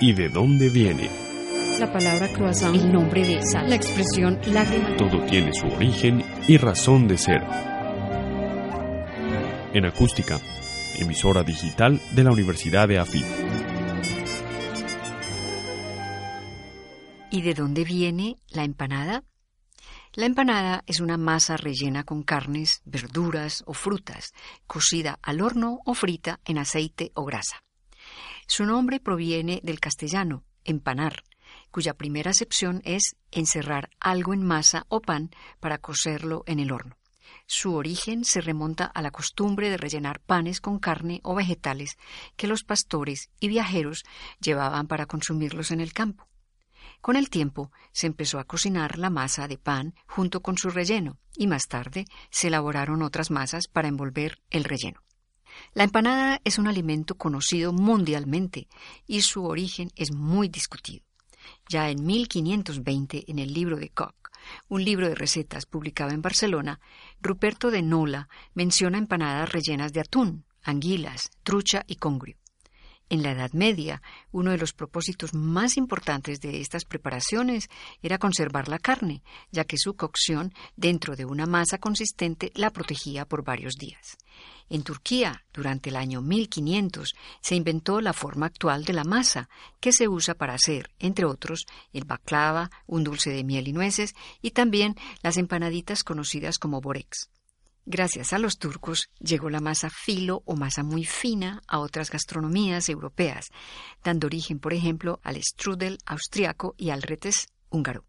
¿Y de dónde viene? La palabra croissant, el nombre de sal, la expresión lágrima. Todo tiene su origen y razón de ser. En acústica, emisora digital de la Universidad de AFIT. ¿Y de dónde viene la empanada? La empanada es una masa rellena con carnes, verduras o frutas, cocida al horno o frita en aceite o grasa. Su nombre proviene del castellano, empanar, cuya primera acepción es encerrar algo en masa o pan para cocerlo en el horno. Su origen se remonta a la costumbre de rellenar panes con carne o vegetales que los pastores y viajeros llevaban para consumirlos en el campo. Con el tiempo se empezó a cocinar la masa de pan junto con su relleno y más tarde se elaboraron otras masas para envolver el relleno. La empanada es un alimento conocido mundialmente y su origen es muy discutido. Ya en 1520, en el libro de Koch, un libro de recetas publicado en Barcelona, Ruperto de Nola menciona empanadas rellenas de atún, anguilas, trucha y congrio. En la Edad Media, uno de los propósitos más importantes de estas preparaciones era conservar la carne, ya que su cocción dentro de una masa consistente la protegía por varios días. En Turquía, durante el año 1500, se inventó la forma actual de la masa, que se usa para hacer, entre otros, el baklava, un dulce de miel y nueces, y también las empanaditas conocidas como borex. Gracias a los turcos llegó la masa filo o masa muy fina a otras gastronomías europeas, dando origen, por ejemplo, al strudel austriaco y al retes húngaro.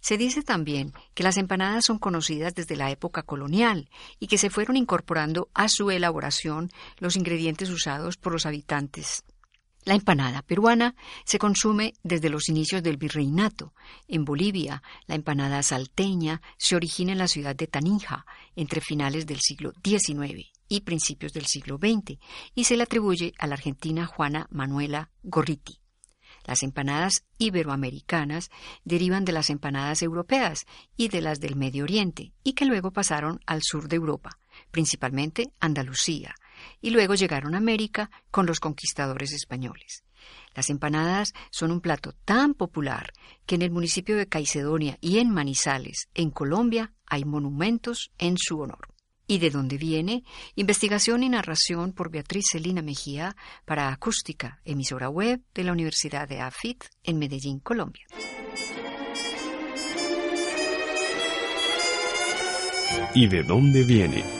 Se dice también que las empanadas son conocidas desde la época colonial y que se fueron incorporando a su elaboración los ingredientes usados por los habitantes la empanada peruana se consume desde los inicios del virreinato. En Bolivia, la empanada salteña se origina en la ciudad de Taninja entre finales del siglo XIX y principios del siglo XX y se le atribuye a la argentina Juana Manuela Gorriti. Las empanadas iberoamericanas derivan de las empanadas europeas y de las del Medio Oriente y que luego pasaron al sur de Europa, principalmente Andalucía, y luego llegaron a América con los conquistadores españoles. Las empanadas son un plato tan popular que en el municipio de Caicedonia y en Manizales, en Colombia, hay monumentos en su honor. ¿Y de dónde viene? Investigación y narración por Beatriz Celina Mejía para Acústica, emisora web de la Universidad de AFIT en Medellín, Colombia. ¿Y de dónde viene?